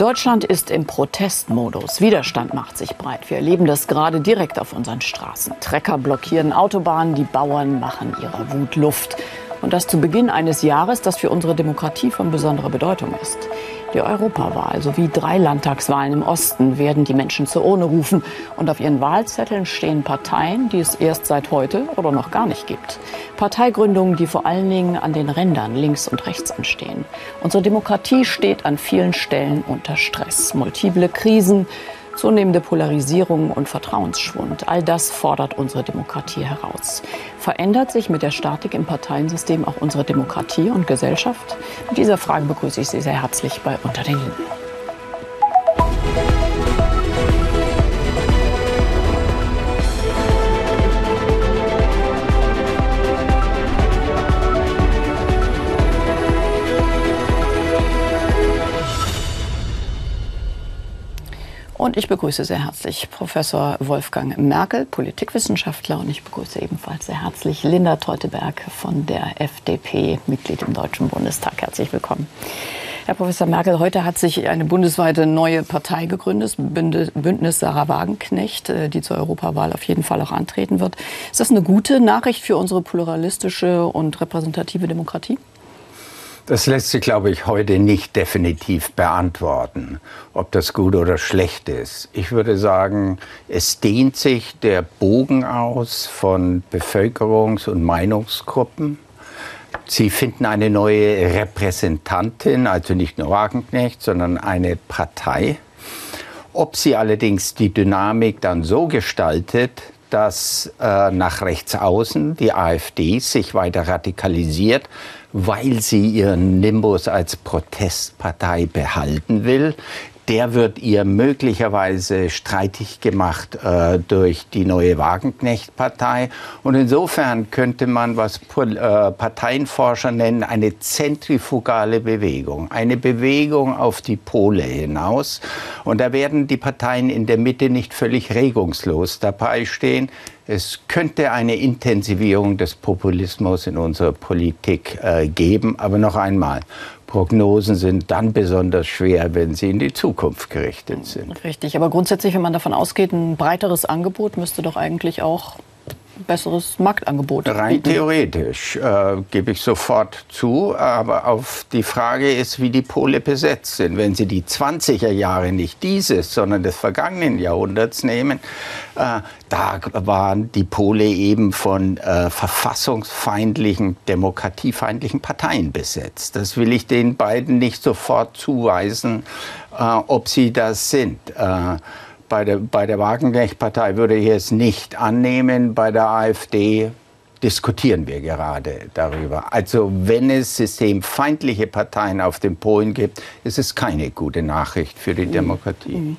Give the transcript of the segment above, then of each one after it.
Deutschland ist im Protestmodus. Widerstand macht sich breit. Wir erleben das gerade direkt auf unseren Straßen. Trecker blockieren Autobahnen, die Bauern machen ihrer Wut Luft. Und das zu Beginn eines Jahres, das für unsere Demokratie von besonderer Bedeutung ist. Die Europawahl sowie drei Landtagswahlen im Osten werden die Menschen zur Urne rufen. Und auf ihren Wahlzetteln stehen Parteien, die es erst seit heute oder noch gar nicht gibt. Parteigründungen, die vor allen Dingen an den Rändern links und rechts anstehen. Unsere Demokratie steht an vielen Stellen unter Stress. Multiple Krisen, Zunehmende Polarisierung und Vertrauensschwund, all das fordert unsere Demokratie heraus. Verändert sich mit der Statik im Parteiensystem auch unsere Demokratie und Gesellschaft? Mit dieser Frage begrüße ich Sie sehr herzlich bei Unter den Linden. Und ich begrüße sehr herzlich Professor Wolfgang Merkel, Politikwissenschaftler. Und ich begrüße ebenfalls sehr herzlich Linda Teuteberg von der FDP, Mitglied im Deutschen Bundestag. Herzlich willkommen. Herr Professor Merkel, heute hat sich eine bundesweite neue Partei gegründet, Bündnis Sarah Wagenknecht, äh, die zur Europawahl auf jeden Fall auch antreten wird. Ist das eine gute Nachricht für unsere pluralistische und repräsentative Demokratie? Das lässt sich, glaube ich, heute nicht definitiv beantworten, ob das gut oder schlecht ist. Ich würde sagen, es dehnt sich der Bogen aus von Bevölkerungs- und Meinungsgruppen. Sie finden eine neue Repräsentantin, also nicht nur Wagenknecht, sondern eine Partei. Ob sie allerdings die Dynamik dann so gestaltet, dass äh, nach rechts außen die AfD sich weiter radikalisiert, weil sie ihren Nimbus als Protestpartei behalten will. Der wird ihr möglicherweise streitig gemacht äh, durch die neue Wagenknecht-Partei. Und insofern könnte man, was äh, Parteienforscher nennen, eine zentrifugale Bewegung. Eine Bewegung auf die Pole hinaus. Und da werden die Parteien in der Mitte nicht völlig regungslos dabei stehen. Es könnte eine Intensivierung des Populismus in unserer Politik äh, geben. Aber noch einmal, Prognosen sind dann besonders schwer, wenn sie in die Zukunft gerichtet sind. Richtig, aber grundsätzlich, wenn man davon ausgeht, ein breiteres Angebot müsste doch eigentlich auch besseres Marktangebot. Rein bieten. theoretisch äh, gebe ich sofort zu, aber auf die Frage ist, wie die Pole besetzt sind. Wenn Sie die 20er Jahre nicht dieses, sondern des vergangenen Jahrhunderts nehmen, äh, da waren die Pole eben von äh, verfassungsfeindlichen, demokratiefeindlichen Parteien besetzt. Das will ich den beiden nicht sofort zuweisen, äh, ob sie das sind. Bei der, bei der Wagenknecht-Partei würde ich es nicht annehmen. Bei der AfD diskutieren wir gerade darüber. Also wenn es systemfeindliche Parteien auf den Polen gibt, ist es keine gute Nachricht für die mhm. Demokratie. Mhm.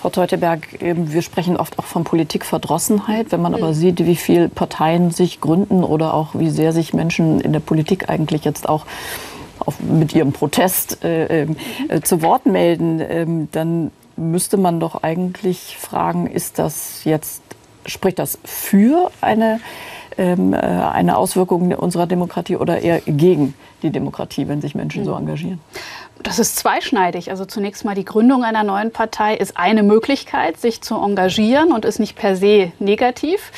Frau Teuteberg, wir sprechen oft auch von Politikverdrossenheit. Wenn man aber sieht, wie viele Parteien sich gründen oder auch wie sehr sich Menschen in der Politik eigentlich jetzt auch mit ihrem Protest äh, äh, zu Wort melden, äh, dann müsste man doch eigentlich fragen, ist das jetzt, spricht das für eine, ähm, äh, eine Auswirkung unserer Demokratie oder eher gegen die Demokratie, wenn sich Menschen so hm. engagieren? Das ist zweischneidig. Also zunächst mal die Gründung einer neuen Partei ist eine Möglichkeit, sich zu engagieren und ist nicht per se negativ.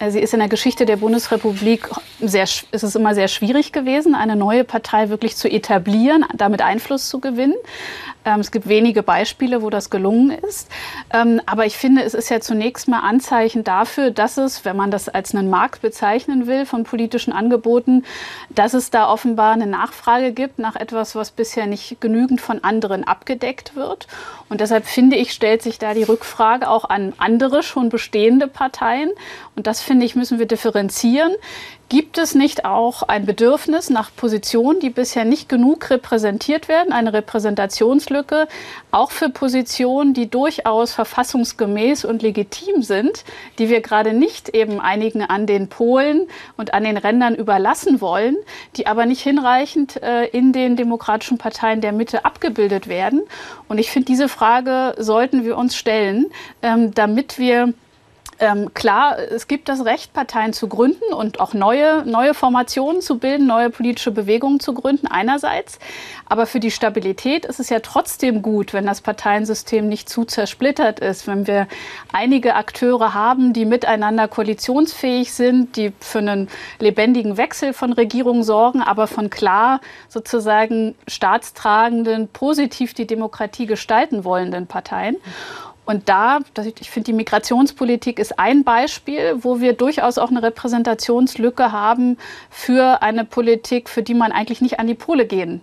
Äh, sie ist in der Geschichte der Bundesrepublik sehr, ist es immer sehr schwierig gewesen, eine neue Partei wirklich zu etablieren, damit Einfluss zu gewinnen. Ähm, es gibt wenige Beispiele, wo das gelungen ist. Ähm, aber ich finde, es ist ja zunächst mal Anzeichen dafür, dass es, wenn man das als einen Markt bezeichnen will von politischen Angeboten, dass es da offenbar eine Nachfrage gibt nach etwas, was bisher nicht genügend von anderen abgedeckt wird. Und deshalb finde ich, stellt sich da die Rückfrage auch an andere schon bestehende Parteien. Und das finde ich, müssen wir differenzieren. Gibt es nicht auch ein Bedürfnis nach Positionen, die bisher nicht genug repräsentiert werden, eine Repräsentationslücke, auch für Positionen, die durchaus verfassungsgemäß und legitim sind, die wir gerade nicht eben einigen an den Polen und an den Rändern überlassen wollen, die aber nicht hinreichend äh, in den demokratischen Parteien der Mitte abgebildet werden? Und ich finde, diese Frage sollten wir uns stellen, ähm, damit wir Ähm, klar, es gibt das Recht, Parteien zu gründen und auch neue, neue Formationen zu bilden, neue politische Bewegungen zu gründen, einerseits. Aber für die Stabilität ist es ja trotzdem gut, wenn das Parteiensystem nicht zu zersplittert ist, wenn wir einige Akteure haben, die miteinander koalitionsfähig sind, die für einen lebendigen Wechsel von Regierungen sorgen, aber von klar sozusagen staatstragenden, positiv die Demokratie gestalten wollenden Parteien. Und da, ich finde, die Migrationspolitik ist ein Beispiel, wo wir durchaus auch eine Repräsentationslücke haben für eine Politik, für die man eigentlich nicht an die Pole gehen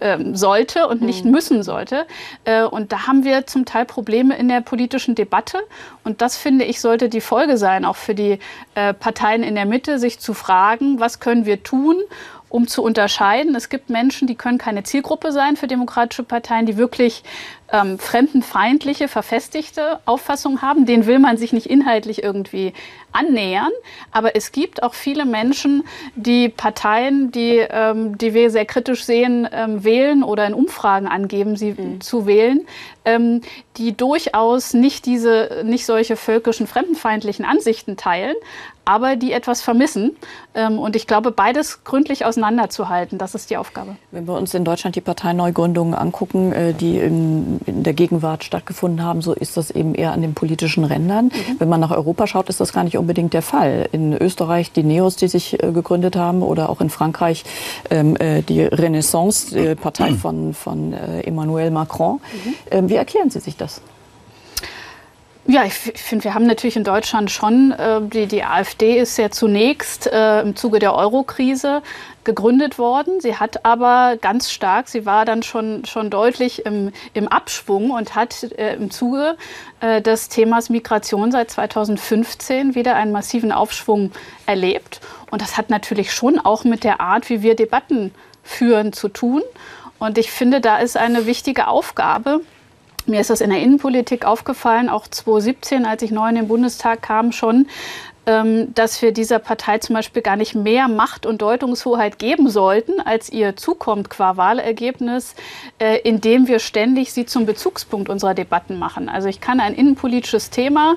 ähm, sollte und nicht mhm. müssen sollte. Äh, und da haben wir zum Teil Probleme in der politischen Debatte. Und das, finde ich, sollte die Folge sein, auch für die äh, Parteien in der Mitte, sich zu fragen, was können wir tun, um zu unterscheiden. Es gibt Menschen, die können keine Zielgruppe sein für demokratische Parteien, die wirklich ähm, fremdenfeindliche, verfestigte Auffassungen haben. Den will man sich nicht inhaltlich irgendwie annähern. Aber es gibt auch viele Menschen, die Parteien, die, ähm, die wir sehr kritisch sehen, ähm, wählen oder in Umfragen angeben, sie mhm. zu wählen, ähm, die durchaus nicht diese, nicht solche völkischen, fremdenfeindlichen Ansichten teilen, aber die etwas vermissen. Ähm, und ich glaube, beides gründlich auseinanderzuhalten, das ist die Aufgabe. Wenn wir uns in Deutschland die Parteineugründungen angucken, äh, die in, der Gegenwart stattgefunden haben, so ist das eben eher an den politischen Rändern. Mhm. Wenn man nach Europa schaut, ist das gar nicht unbedingt der Fall. In Österreich die Neos, die sich äh, gegründet haben, oder auch in Frankreich ähm, äh, die Renaissance, die Partei von, von Emmanuel Macron. Mhm. Ähm, wie erklären Sie sich das? Ja, ich, finde, wir haben natürlich in Deutschland schon, äh, die, die AfD ist ja zunächst äh, im Zuge der Eurokrise gegründet worden. Sie hat aber ganz stark, sie war dann schon, schon deutlich im, im Abschwung und hat äh, im Zuge äh, des Themas Migration seit 2015 wieder einen massiven Aufschwung erlebt. Und das hat natürlich schon auch mit der Art, wie wir Debatten führen, zu tun. Und ich finde, da ist eine wichtige Aufgabe, mir ist das in der Innenpolitik aufgefallen, auch 2017, als ich neu in den Bundestag kam, schon, ähm, dass wir dieser Partei zum Beispiel gar nicht mehr Macht und Deutungshoheit geben sollten, als ihr zukommt qua Wahlergebnis, äh, indem wir ständig sie zum Bezugspunkt unserer Debatten machen. Also ich kann ein innenpolitisches Thema,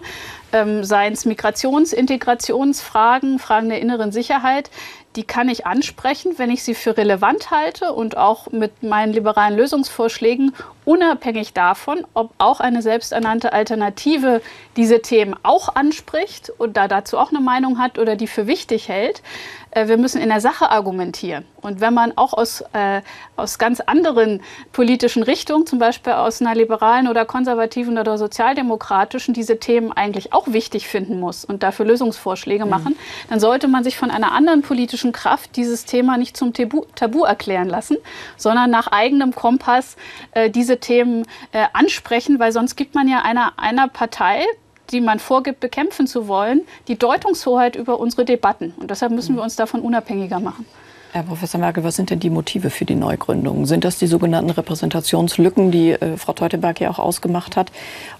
ähm, seien es Migrations-, Integrationsfragen, Fragen der inneren Sicherheit, die kann ich ansprechen, wenn ich sie für relevant halte und auch mit meinen liberalen Lösungsvorschlägen, unabhängig davon, ob auch eine selbsternannte Alternative diese Themen auch anspricht und da dazu auch eine Meinung hat oder die für wichtig hält. Äh, wir müssen in der Sache argumentieren. Und wenn man auch aus, äh, aus ganz anderen politischen Richtungen, zum Beispiel aus einer liberalen oder konservativen oder sozialdemokratischen, diese Themen eigentlich auch wichtig finden muss und dafür Lösungsvorschläge mhm. machen, dann sollte man sich von einer anderen politischen Kraft dieses Thema nicht zum Tabu, Tabu erklären lassen, sondern nach eigenem Kompass äh, diese Themen äh, ansprechen, weil sonst gibt man ja einer, einer Partei, die man vorgibt, bekämpfen zu wollen, die Deutungshoheit über unsere Debatten. Und deshalb müssen wir uns davon unabhängiger machen. Herr Professor Merkel, was sind denn die Motive für die Neugründung? Sind das die sogenannten Repräsentationslücken, die äh, Frau Teuteberg ja auch ausgemacht hat?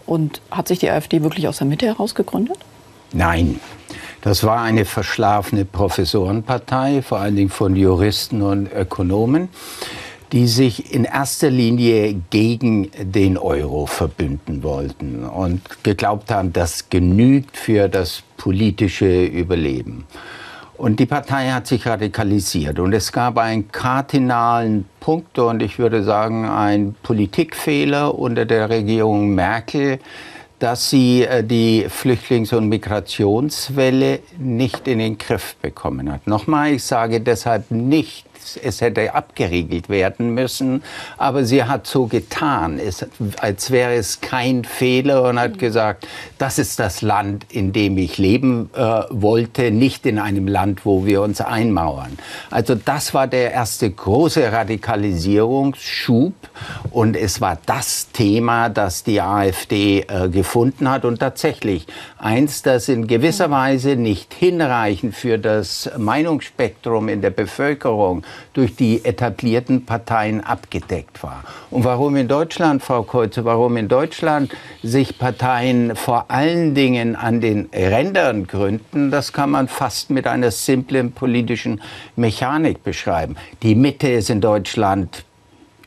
Und hat sich die AfD wirklich aus der Mitte heraus gegründet? Nein. Das war eine verschlafene Professorenpartei, vor allen Dingen von Juristen und Ökonomen die sich in erster Linie gegen den Euro verbünden wollten und geglaubt haben, das genügt für das politische Überleben. Und die Partei hat sich radikalisiert und es gab einen kardinalen Punkt und ich würde sagen einen Politikfehler unter der Regierung Merkel, dass sie äh, die Flüchtlings- und Migrationswelle nicht in den Griff bekommen hat. Nochmal, ich sage deshalb nicht, es hätte abgeriegelt werden müssen. Aber sie hat so getan, es, als wäre es kein Fehler und hat gesagt, das ist das Land, in dem ich leben äh, wollte, nicht in einem Land, wo wir uns einmauern. Also das war der erste große Radikalisierungsschub und es war das Thema, das die AfD äh, gefunden hat und tatsächlich eins, das in gewisser Weise nicht hinreichend für das Meinungsspektrum in der Bevölkerung durch die etablierten Parteien abgedeckt war. Und warum in Deutschland, Frau Kreuze, warum in Deutschland sich Parteien vor allen Dingen an den Rändern gründen, das kann man fast mit einer simplen politischen Mechanik beschreiben. Die Mitte ist in Deutschland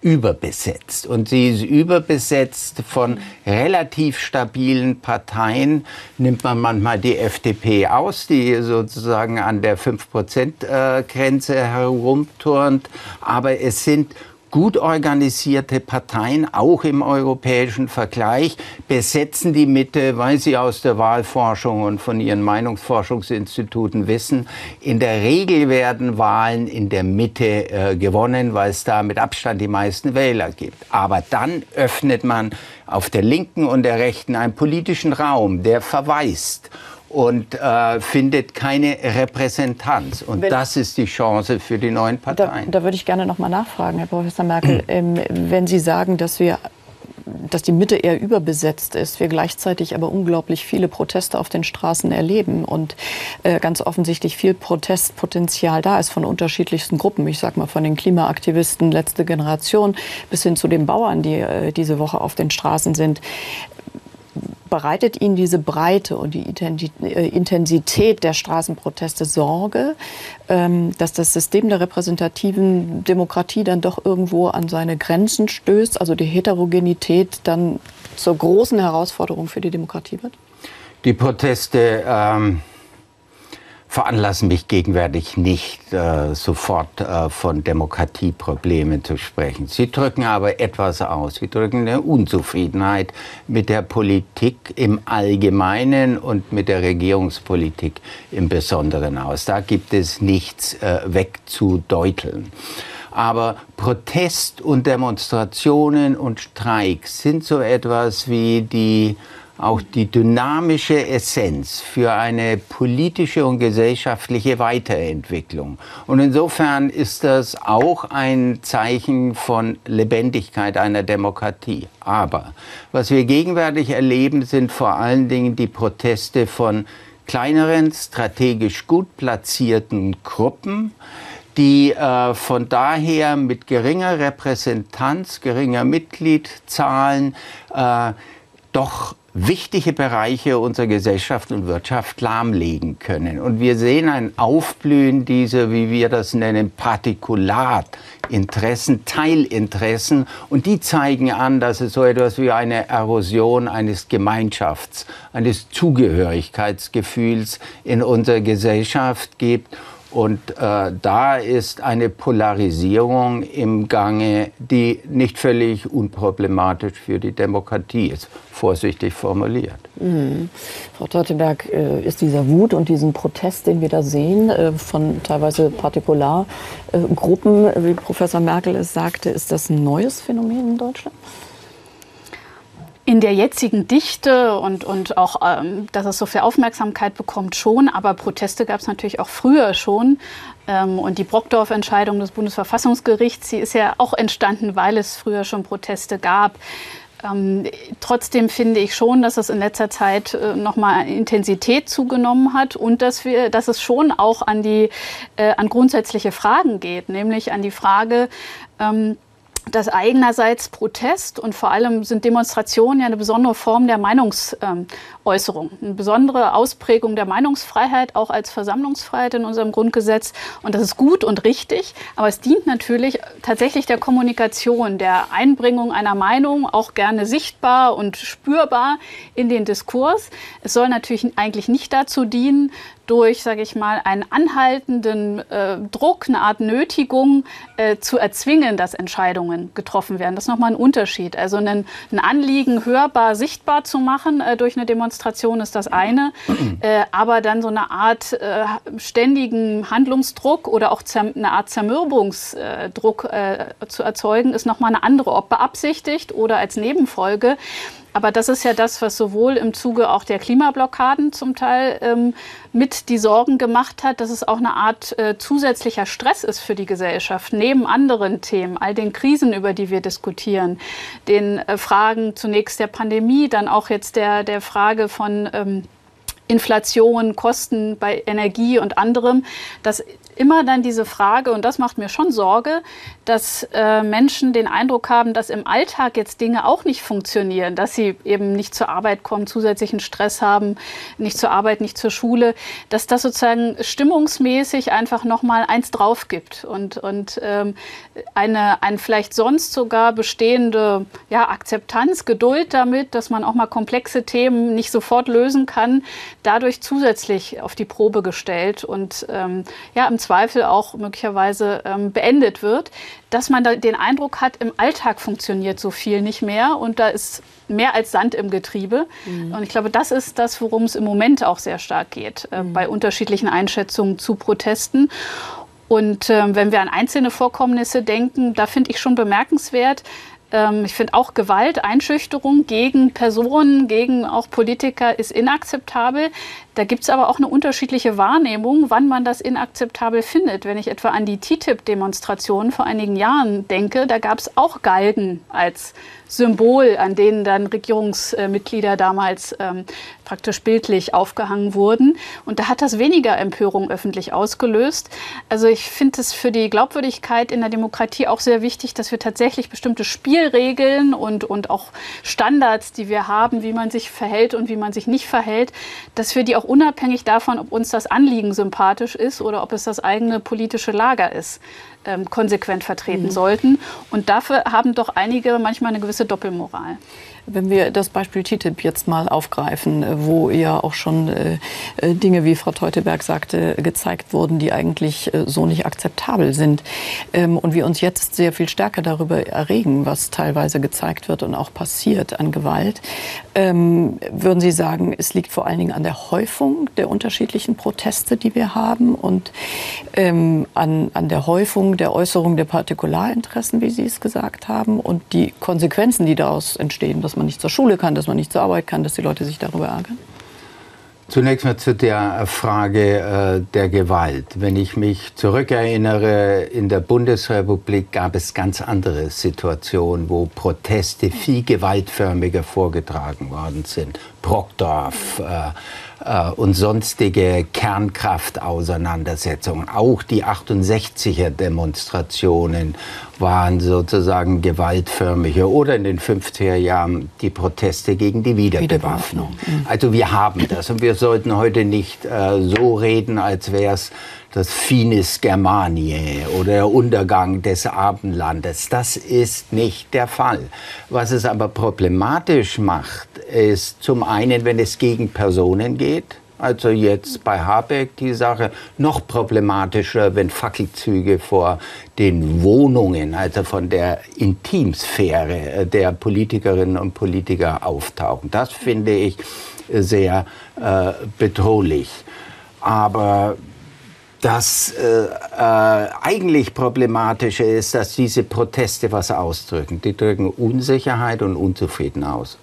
überbesetzt. Und sie ist überbesetzt von relativ stabilen Parteien. Nimmt man manchmal die FDP aus, die sozusagen an der 5-Prozent-Grenze herumturnt. Aber es sind gut organisierte Parteien, auch im europäischen Vergleich, besetzen die Mitte, weil sie aus der Wahlforschung und von ihren Meinungsforschungsinstituten wissen, in der Regel werden Wahlen in der Mitte äh, gewonnen, weil es da mit Abstand die meisten Wähler gibt. Aber dann öffnet man auf der linken und der rechten einen politischen Raum, der verweist und äh, findet keine Repräsentanz. Und wenn, das ist die Chance für die neuen Parteien. Da, da würde ich gerne noch mal nachfragen, Herr Professor Merkel, ähm, wenn Sie sagen, dass wir dass die Mitte eher überbesetzt ist, wir gleichzeitig aber unglaublich viele Proteste auf den Straßen erleben und äh, ganz offensichtlich viel Protestpotenzial da ist von unterschiedlichsten Gruppen. Ich sage mal von den Klimaaktivisten letzte Generation bis hin zu den Bauern, die äh, diese Woche auf den Straßen sind bereitet Ihnen diese Breite und die äh, Intensität der Straßenproteste Sorge, ähm, dass das System der repräsentativen Demokratie dann doch irgendwo an seine Grenzen stößt, also die Heterogenität dann zur großen Herausforderung für die Demokratie wird? Die Proteste ähm veranlassen mich gegenwärtig nicht äh, sofort äh, von Demokratieproblemen zu sprechen. Sie drücken aber etwas aus. Sie drücken eine Unzufriedenheit mit der Politik im Allgemeinen und mit der Regierungspolitik im Besonderen aus. Da gibt es nichts äh, wegzudeuteln. Aber Protest und Demonstrationen und Streiks sind so etwas wie die auch die dynamische Essenz für eine politische und gesellschaftliche Weiterentwicklung. Und insofern ist das auch ein Zeichen von Lebendigkeit einer Demokratie. Aber was wir gegenwärtig erleben, sind vor allen Dingen die Proteste von kleineren, strategisch gut platzierten Gruppen, die äh, von daher mit geringer Repräsentanz, geringer Mitgliedszahlen äh, doch wichtige Bereiche unserer Gesellschaft und Wirtschaft lahmlegen können. Und wir sehen ein Aufblühen dieser, wie wir das nennen, Partikularinteressen, Teilinteressen. Und die zeigen an, dass es so etwas wie eine Erosion eines Gemeinschafts, eines Zugehörigkeitsgefühls in unserer Gesellschaft gibt. Und äh, da ist eine Polarisierung im Gange, die nicht völlig unproblematisch für die Demokratie ist, vorsichtig formuliert. Mhm. Frau Teutenberg, äh, ist dieser Wut und diesen Protest, den wir da sehen, äh, von teilweise Partikulargruppen, wie Professor Merkel es sagte, ist das ein neues Phänomen in Deutschland? In der jetzigen Dichte und, und auch, ähm, dass es so viel Aufmerksamkeit bekommt, schon. Aber Proteste gab es natürlich auch früher schon. Ähm, und die Brockdorf-Entscheidung des Bundesverfassungsgerichts, sie ist ja auch entstanden, weil es früher schon Proteste gab. Ähm, trotzdem finde ich schon, dass es in letzter Zeit äh, nochmal Intensität zugenommen hat und dass wir, dass es schon auch an die, äh, an grundsätzliche Fragen geht, nämlich an die Frage, ähm, dass eigenerseits Protest und vor allem sind Demonstrationen ja eine besondere Form der Meinungsäußerung, eine besondere Ausprägung der Meinungsfreiheit, auch als Versammlungsfreiheit in unserem Grundgesetz. Und das ist gut und richtig, aber es dient natürlich tatsächlich der Kommunikation, der Einbringung einer Meinung, auch gerne sichtbar und spürbar in den Diskurs. Es soll natürlich eigentlich nicht dazu dienen, durch, sage ich mal, einen anhaltenden äh, Druck, eine Art Nötigung äh, zu erzwingen, dass Entscheidungen getroffen werden. Das ist nochmal ein Unterschied. Also ein, ein Anliegen hörbar, sichtbar zu machen äh, durch eine Demonstration ist das eine, äh, aber dann so eine Art äh, ständigen Handlungsdruck oder auch eine Art Zermürbungsdruck äh, zu erzeugen, ist nochmal eine andere, ob beabsichtigt oder als Nebenfolge. Aber das ist ja das, was sowohl im Zuge auch der Klimablockaden zum Teil ähm, mit die Sorgen gemacht hat, dass es auch eine Art äh, zusätzlicher Stress ist für die Gesellschaft, neben anderen Themen, all den Krisen, über die wir diskutieren, den äh, Fragen zunächst der Pandemie, dann auch jetzt der, der Frage von ähm, Inflation, Kosten bei Energie und anderem, dass immer dann diese Frage, und das macht mir schon Sorge, dass äh, Menschen den Eindruck haben, dass im Alltag jetzt Dinge auch nicht funktionieren, dass sie eben nicht zur Arbeit kommen, zusätzlichen Stress haben, nicht zur Arbeit, nicht zur Schule, dass das sozusagen stimmungsmäßig einfach nochmal eins drauf gibt und, und ähm, eine, ein vielleicht sonst sogar bestehende ja, Akzeptanz, Geduld damit, dass man auch mal komplexe Themen nicht sofort lösen kann, dadurch zusätzlich auf die Probe gestellt und ähm, ja, im Zweifel auch möglicherweise ähm, beendet wird, dass man da den Eindruck hat, im Alltag funktioniert so viel nicht mehr und da ist mehr als Sand im Getriebe. Mhm. Und ich glaube, das ist das, worum es im Moment auch sehr stark geht, äh, mhm. bei unterschiedlichen Einschätzungen zu Protesten. Und äh, wenn wir an einzelne Vorkommnisse denken, da finde ich schon bemerkenswert, ähm, ich finde auch Gewalt, Einschüchterung gegen Personen, gegen auch Politiker ist inakzeptabel. Da gibt es aber auch eine unterschiedliche Wahrnehmung, wann man das inakzeptabel findet. Wenn ich etwa an die TTIP-Demonstrationen vor einigen Jahren denke, da gab es auch Galgen als Symbol, an denen dann Regierungsmitglieder damals ähm, praktisch bildlich aufgehangen wurden. Und da hat das weniger Empörung öffentlich ausgelöst. Also ich finde es für die Glaubwürdigkeit in der Demokratie auch sehr wichtig, dass wir tatsächlich bestimmte Spielregeln und, und auch Standards, die wir haben, wie man sich verhält und wie man sich nicht verhält, dass wir die auch unabhängig davon, ob uns das Anliegen sympathisch ist oder ob es das eigene politische Lager ist, ähm, konsequent vertreten mhm. sollten. Und dafür haben doch einige manchmal eine gewisse Doppelmoral. Wenn wir das Beispiel TTIP jetzt mal aufgreifen, äh, wo ja auch schon äh, äh, Dinge, wie Frau Teuteberg sagte, gezeigt wurden, die eigentlich äh, so nicht akzeptabel sind. Ähm, und wir uns jetzt sehr viel stärker darüber erregen, was teilweise gezeigt wird und auch passiert an Gewalt. Ähm, würden Sie sagen, es liegt vor allen Dingen an der Häufung der unterschiedlichen Proteste, die wir haben und ähm, an, an der Häufung der Äußerung der Partikularinteressen, wie Sie es gesagt haben, und die Konsequenzen, die daraus entstehen, dass man nicht zur Schule kann, dass man nicht zur Arbeit kann, dass die Leute sich darüber ärgern? Zunächst mal zu der Frage äh, der Gewalt. Wenn ich mich zurückerinnere, in der Bundesrepublik gab es ganz andere Situationen, wo Proteste viel gewaltförmiger vorgetragen worden sind. Brockdorf, äh, äh, und sonstige Kernkraftauseinandersetzungen. Auch die 68er Demonstrationen waren sozusagen gewaltförmiger oder in den 50er Jahren die Proteste gegen die Wiederbewaffnung. Mhm. Also wir haben das und wir sollten heute nicht äh, so reden, als wäre es das Finis Germaniae oder der Untergang des Abendlandes. Das ist nicht der Fall. Was es aber problematisch macht, ist zum einen, wenn es gegen Personen geht, also jetzt bei Habeck die Sache noch problematischer, wenn Fackelzüge vor den Wohnungen, also von der Intimsphäre der Politikerinnen und Politiker auftauchen. Das finde ich sehr äh, bedrohlich. Aber das äh, äh, eigentlich Problematische ist, dass diese Proteste was ausdrücken. Die drücken Unsicherheit und Unzufriedenheit aus.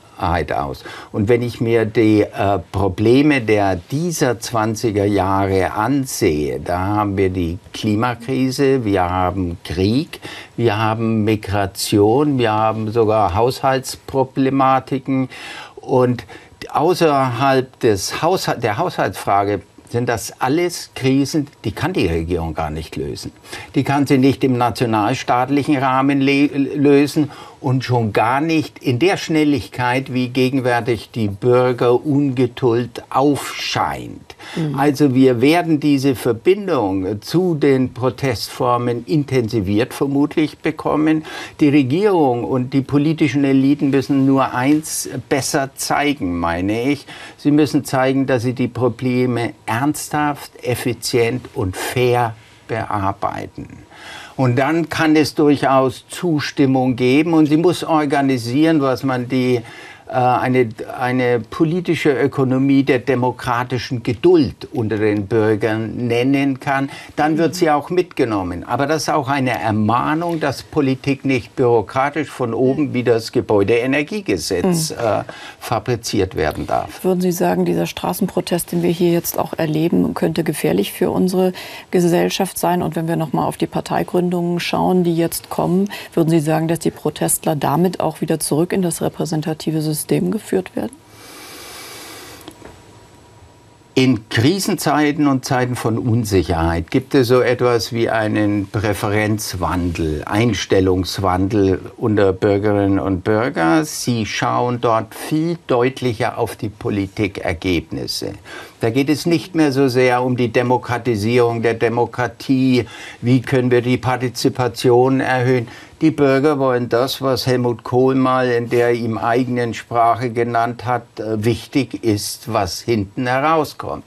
Und wenn ich mir die äh, Probleme der dieser 20er Jahre ansehe, da haben wir die Klimakrise, wir haben Krieg, wir haben Migration, wir haben sogar Haushaltsproblematiken und außerhalb des Haushalt, der Haushaltsfrage sind das alles Krisen, die kann die Regierung gar nicht lösen. Die kann sie nicht im nationalstaatlichen Rahmen lösen und schon gar nicht in der Schnelligkeit, wie gegenwärtig die Bürger Ungeduld aufscheint. Mhm. Also wir werden diese Verbindung zu den Protestformen intensiviert vermutlich bekommen. Die Regierung und die politischen Eliten müssen nur eins besser zeigen, meine ich. Sie müssen zeigen, dass sie die Probleme ernsthaft, effizient und fair bearbeiten. Und dann kann es durchaus Zustimmung geben und sie muss organisieren, was man die eine, eine politische Ökonomie der demokratischen Geduld unter den Bürgern nennen kann, dann wird sie auch mitgenommen. Aber das ist auch eine Ermahnung, dass Politik nicht bürokratisch von oben wie das Gebäudeenergiegesetz mhm. äh, fabriziert werden darf. Würden Sie sagen, dieser Straßenprotest, den wir hier jetzt auch erleben, könnte gefährlich für unsere Gesellschaft sein? Und wenn wir noch mal auf die Parteigründungen schauen, die jetzt kommen, würden Sie sagen, dass die Protestler damit auch wieder zurück in das repräsentative System System geführt werden? In Krisenzeiten und Zeiten von Unsicherheit gibt es so etwas wie einen Präferenzwandel, Einstellungswandel unter Bürgerinnen und Bürgern. Sie schauen dort viel deutlicher auf die Politikergebnisse. Da geht es nicht mehr so sehr um die Demokratisierung der Demokratie, wie können wir die Partizipation erhöhen. Die Bürger wollen das, was Helmut Kohl mal in der ihm eigenen Sprache genannt hat, äh, wichtig ist, was hinten herauskommt.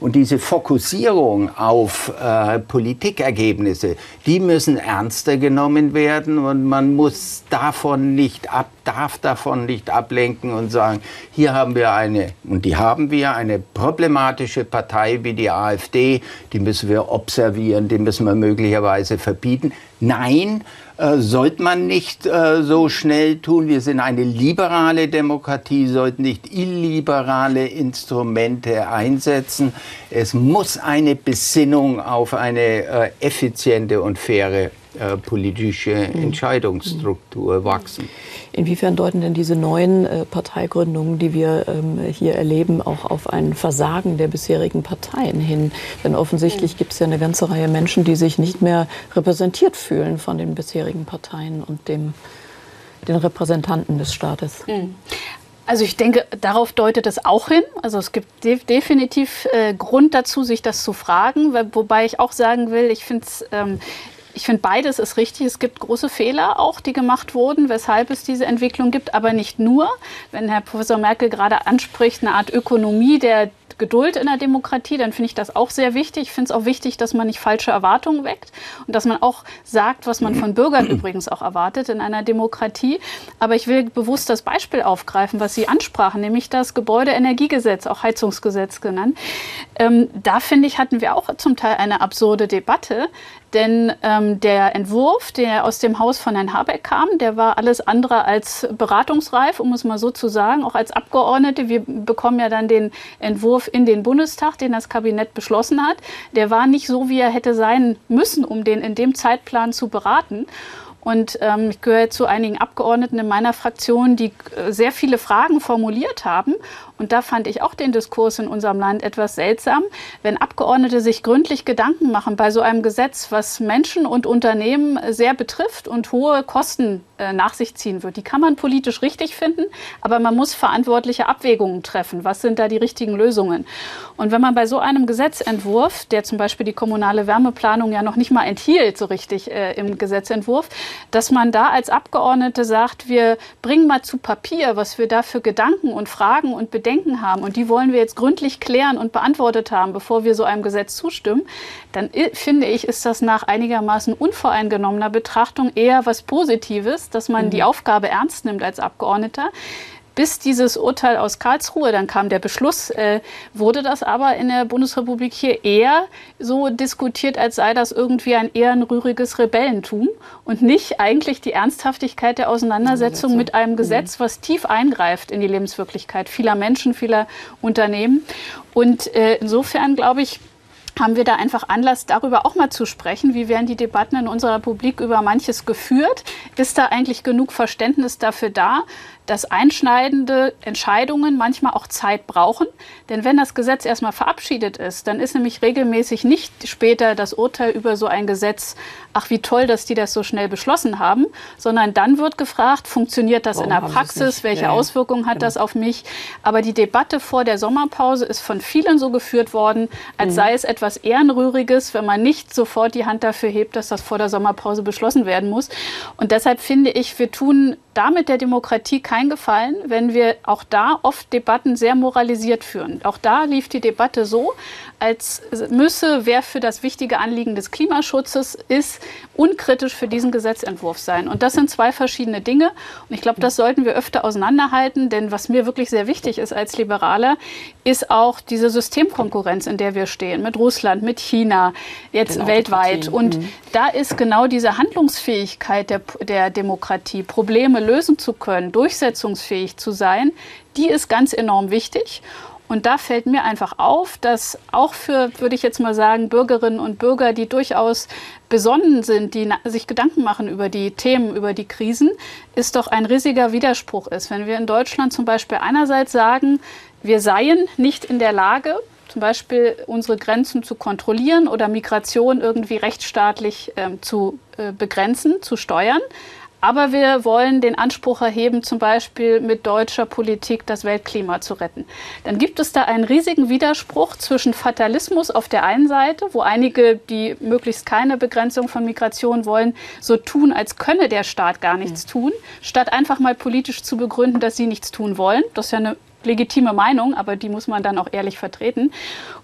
Und diese Fokussierung auf äh, Politikergebnisse, die müssen ernster genommen werden und man muss davon nicht ab, darf davon nicht ablenken und sagen, hier haben wir eine, und die haben wir, eine problematische Partei wie die AfD, die müssen wir observieren, die müssen wir möglicherweise verbieten. Nein, äh, sollte man nicht äh, so schnell tun. Wir sind eine liberale Demokratie, sollten nicht illiberale Instrumente einsetzen. Es muss eine Besinnung auf eine äh, effiziente und faire äh, politische mhm. Entscheidungsstruktur wachsen. Inwiefern deuten denn diese neuen äh, Parteigründungen, die wir ähm, hier erleben, auch auf ein Versagen der bisherigen Parteien hin? Denn offensichtlich gibt es ja eine ganze Reihe Menschen, die sich nicht mehr repräsentiert fühlen von den bisherigen Parteien und dem, den Repräsentanten des Staates. Mhm. Also ich denke, darauf deutet es auch hin. Also es gibt de definitiv äh, Grund dazu, sich das zu fragen. Wobei ich auch sagen will, ich finde es ähm, ich finde, beides ist richtig. Es gibt große Fehler auch, die gemacht wurden, weshalb es diese Entwicklung gibt, aber nicht nur. Wenn Herr Professor Merkel gerade anspricht, eine Art Ökonomie der Geduld in der Demokratie, dann finde ich das auch sehr wichtig. Ich finde es auch wichtig, dass man nicht falsche Erwartungen weckt und dass man auch sagt, was man von Bürgern übrigens auch erwartet in einer Demokratie. Aber ich will bewusst das Beispiel aufgreifen, was Sie ansprachen, nämlich das Gebäudeenergiegesetz, auch Heizungsgesetz genannt. Ähm, da finde ich, hatten wir auch zum Teil eine absurde Debatte, denn ähm, der Entwurf, der aus dem Haus von Herrn Habeck kam, der war alles andere als beratungsreif, um es mal so zu sagen, auch als Abgeordnete. Wir bekommen ja dann den Entwurf in den Bundestag, den das Kabinett beschlossen hat. Der war nicht so, wie er hätte sein müssen, um den in dem Zeitplan zu beraten. Und ähm, ich gehöre zu einigen Abgeordneten in meiner Fraktion, die äh, sehr viele Fragen formuliert haben und da fand ich auch den Diskurs in unserem Land etwas seltsam, wenn Abgeordnete sich gründlich Gedanken machen bei so einem Gesetz, was Menschen und Unternehmen sehr betrifft und hohe Kosten äh, nach sich ziehen wird. Die kann man politisch richtig finden, aber man muss verantwortliche Abwägungen treffen. Was sind da die richtigen Lösungen? Und wenn man bei so einem Gesetzentwurf, der zum Beispiel die kommunale Wärmeplanung ja noch nicht mal enthielt, so richtig äh, im Gesetzentwurf, dass man da als Abgeordnete sagt, wir bringen mal zu Papier, was wir da für Gedanken und Fragen und Bedenken Bedenken haben und die wollen wir jetzt gründlich klären und beantwortet haben, bevor wir so einem Gesetz zustimmen, dann finde ich, ist das nach einigermaßen unvoreingenommener Betrachtung eher was Positives, dass man mhm. die Aufgabe ernst nimmt als Abgeordneter bis dieses Urteil aus Karlsruhe, dann kam der Beschluss, äh, wurde das aber in der Bundesrepublik hier eher so diskutiert, als sei das irgendwie ein ehrenrühriges Rebellentum und nicht eigentlich die Ernsthaftigkeit der Auseinandersetzung mit einem Gesetz, mhm. was tief eingreift in die Lebenswirklichkeit vieler Menschen, vieler Unternehmen. Und äh, insofern glaube ich, haben wir da einfach Anlass, darüber auch mal zu sprechen. Wie werden die Debatten in unserer Republik über manches geführt? Ist da eigentlich genug Verständnis dafür da, dass einschneidende Entscheidungen manchmal auch Zeit brauchen. Denn wenn das Gesetz erstmal verabschiedet ist, dann ist nämlich regelmäßig nicht später das Urteil über so ein Gesetz, ach wie toll, dass die das so schnell beschlossen haben, sondern dann wird gefragt, funktioniert das Warum in der Praxis, welche ja, Auswirkungen hat genau. das auf mich. Aber die Debatte vor der Sommerpause ist von vielen so geführt worden, als mhm. sei es etwas Ehrenrühriges, wenn man nicht sofort die Hand dafür hebt, dass das vor der Sommerpause beschlossen werden muss. Und deshalb finde ich, wir tun damit der Demokratie keinen Gefallen, wenn wir auch da oft Debatten sehr moralisiert führen. Auch da lief die Debatte so, als müsse, wer für das wichtige Anliegen des Klimaschutzes ist, unkritisch für diesen Gesetzentwurf sein. Und das sind zwei verschiedene Dinge. Und ich glaube, das sollten wir öfter auseinanderhalten, denn was mir wirklich sehr wichtig ist als Liberaler, ist auch diese Systemkonkurrenz, in der wir stehen, mit Russland, mit China, jetzt genau, weltweit. Und mhm. da ist genau diese Handlungsfähigkeit der, der Demokratie, Probleme lösen zu können, durchsetzungsfähig zu sein, die ist ganz enorm wichtig. Und da fällt mir einfach auf, dass auch für, würde ich jetzt mal sagen, Bürgerinnen und Bürger, die durchaus besonnen sind, die sich Gedanken machen über die Themen, über die Krisen, ist doch ein riesiger Widerspruch ist. Wenn wir in Deutschland zum Beispiel einerseits sagen, wir seien nicht in der Lage, zum Beispiel unsere Grenzen zu kontrollieren oder Migration irgendwie rechtsstaatlich ähm, zu äh, begrenzen, zu steuern. Aber wir wollen den Anspruch erheben, zum Beispiel mit deutscher Politik das Weltklima zu retten. Dann gibt es da einen riesigen Widerspruch zwischen Fatalismus auf der einen Seite, wo einige, die möglichst keine Begrenzung von Migration wollen, so tun, als könne der Staat gar nichts tun, statt einfach mal politisch zu begründen, dass sie nichts tun wollen. Das ist ja eine legitime Meinung, aber die muss man dann auch ehrlich vertreten.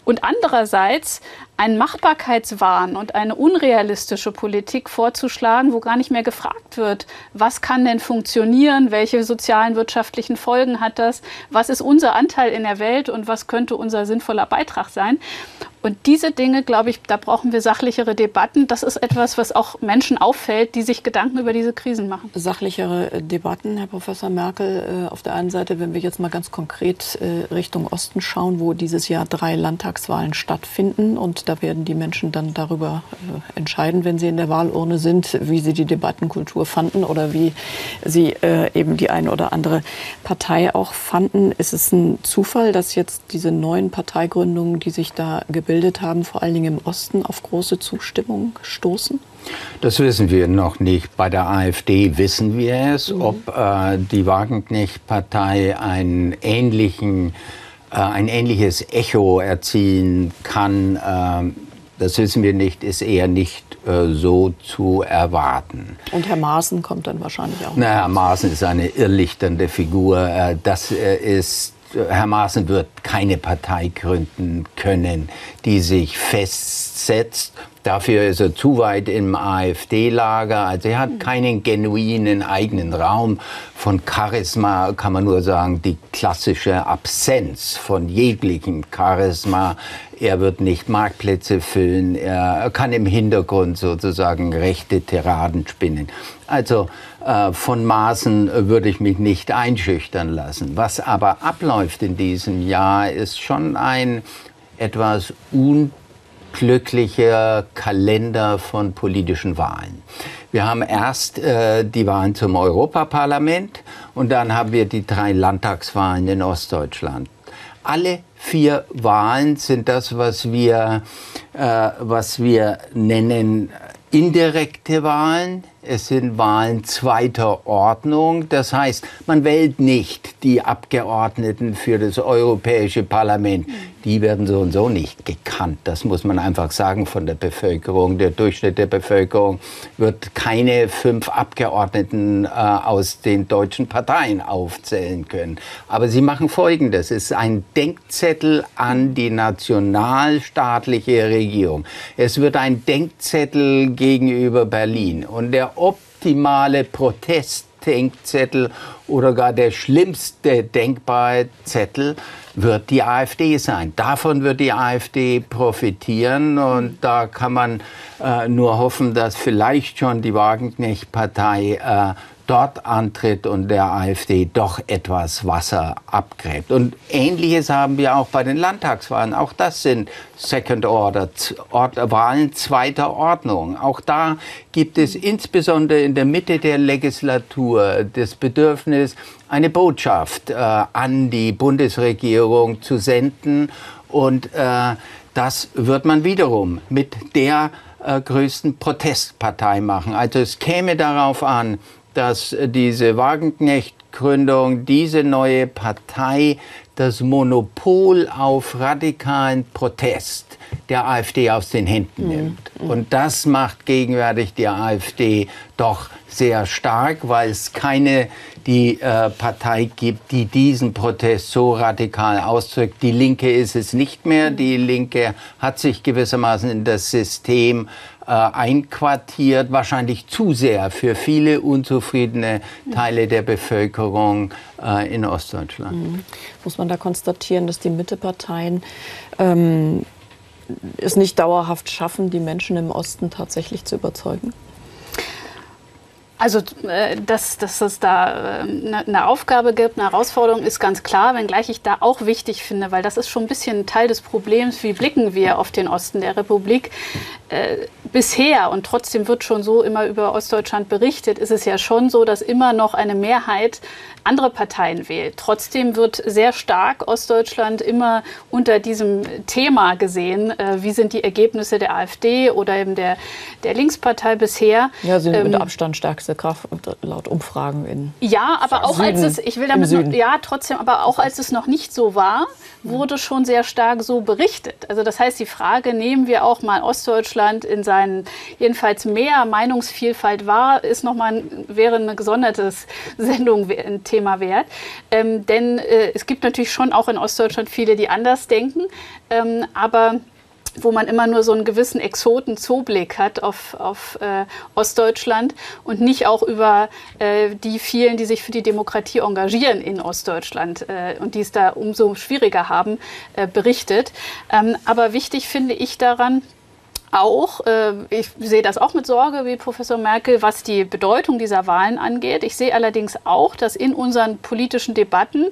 Und andererseits einen Machbarkeitswahn und eine unrealistische Politik vorzuschlagen, wo gar nicht mehr gefragt wird, was kann denn funktionieren, welche sozialen, wirtschaftlichen Folgen hat das, was ist unser Anteil in der Welt und was könnte unser sinnvoller Beitrag sein. Und diese Dinge, glaube ich, da brauchen wir sachlichere Debatten. Das ist etwas, was auch Menschen auffällt, die sich Gedanken über diese Krisen machen. Sachlichere äh, Debatten, Herr Professor Merkel, äh, auf der einen Seite, wenn wir jetzt mal ganz konkret äh, Richtung Osten schauen, wo dieses Jahr drei Landtagswahlen stattfinden und da werden die Menschen dann darüber entscheiden, wenn sie in der Wahlurne sind, wie sie die Debattenkultur fanden oder wie sie eben die eine oder andere Partei auch fanden. Ist es ein Zufall, dass jetzt diese neuen Parteigründungen, die sich da gebildet haben, vor allen Dingen im Osten, auf große Zustimmung stoßen? Das wissen wir noch nicht. Bei der AfD wissen wir es, mhm. ob äh, die Wagenknecht-Partei einen ähnlichen äh, ein ähnliches Echo erzielen kann, äh, das wissen wir nicht, ist eher nicht äh, so zu erwarten. Und Herr Maaßen kommt dann wahrscheinlich auch. Na, Herr Maaßen ist eine irrlichternde Figur. das ist Herr Maaßen wird keine Partei gründen können, die sich festsetzt. Dafür ist er zu weit im AfD-Lager. Also er hat keinen genuinen eigenen Raum. Von Charisma kann man nur sagen, die klassische Absenz von jeglichem Charisma. Er wird nicht Marktplätze füllen. Er kann im Hintergrund sozusagen rechte Tiraden spinnen. Also von Maßen würde ich mich nicht einschüchtern lassen. Was aber abläuft in diesem Jahr, ist schon ein etwas unglücklicher Kalender von politischen Wahlen. Wir haben erst äh, die Wahlen zum Europaparlament und dann haben wir die drei Landtagswahlen in Ostdeutschland. Alle vier Wahlen sind das, was wir, äh, was wir nennen indirekte Wahlen. Es sind Wahlen zweiter Ordnung. Das heißt, man wählt nicht die Abgeordneten für das Europäische Parlament. Die werden so und so nicht gekannt. Das muss man einfach sagen von der Bevölkerung. Der Durchschnitt der Bevölkerung wird keine fünf Abgeordneten äh, aus den deutschen Parteien aufzählen können. Aber sie machen Folgendes. Es ist ein Denkzettel an die nationalstaatliche Regierung. Es wird ein Denkzettel gegenüber Berlin. Und der optimale Protestdenkzettel oder gar der schlimmste denkbare Zettel wird die AfD sein. Davon wird die AfD profitieren und da kann man äh, nur hoffen, dass vielleicht schon die Wagenknecht-Partei äh, dort antritt und der AfD doch etwas Wasser abgräbt. Und Ähnliches haben wir auch bei den Landtagswahlen. Auch das sind Second Order, Wahlen zweiter Ordnung. Auch da gibt es insbesondere in der Mitte der Legislatur das Bedürfnis, eine Botschaft äh, an die Bundesregierung zu senden. Und äh, das wird man wiederum mit der äh, größten Protestpartei machen. Also es käme darauf an, dass diese Wagenknecht-Gründung, diese neue Partei das Monopol auf radikalen Protest der AfD aus den Händen mhm. nimmt. Und das macht gegenwärtig die AfD doch sehr stark, weil es keine die äh, Partei gibt, die diesen Protest so radikal ausdrückt. Die Linke ist es nicht mehr. Die Linke hat sich gewissermaßen in das System äh, einquartiert, wahrscheinlich zu sehr für viele unzufriedene Teile der Bevölkerung äh, in Ostdeutschland. Mhm. Muss man da konstatieren, dass die Mitteparteien ähm, es nicht dauerhaft schaffen, die Menschen im Osten tatsächlich zu überzeugen? Also, äh, dass, dass es da eine äh, Aufgabe gibt, eine Herausforderung, ist ganz klar, wenngleich ich da auch wichtig finde, weil das ist schon ein bisschen Teil des Problems, wie blicken wir auf den Osten der Republik. Äh, bisher, und trotzdem wird schon so immer über Ostdeutschland berichtet, ist es ja schon so, dass immer noch eine Mehrheit andere Parteien wählt. Trotzdem wird sehr stark Ostdeutschland immer unter diesem Thema gesehen. Äh, wie sind die Ergebnisse der AfD oder eben der, der Linkspartei bisher? Ja, sind ähm, mit Abstand stärkste Kraft laut Umfragen in Ja, aber auch Süden, als es, ich will damit, noch, ja, trotzdem, aber auch als es noch nicht so war, wurde schon sehr stark so berichtet. Also das heißt, die Frage, nehmen wir auch mal Ostdeutschland in seinen, jedenfalls mehr Meinungsvielfalt wahr, ist nochmal, wäre eine gesonderte Sendung, ein Thema wert. Ähm, denn äh, es gibt natürlich schon auch in Ostdeutschland viele, die anders denken. Ähm, aber wo man immer nur so einen gewissen Exoten-Zooblick hat auf, auf äh, Ostdeutschland und nicht auch über äh, die vielen, die sich für die Demokratie engagieren in Ostdeutschland äh, und die es da umso schwieriger haben, äh, berichtet. Ähm, aber wichtig finde ich daran, auch, äh, ich sehe das auch mit Sorge wie Professor Merkel, was die Bedeutung dieser Wahlen angeht. Ich sehe allerdings auch, dass in unseren politischen Debatten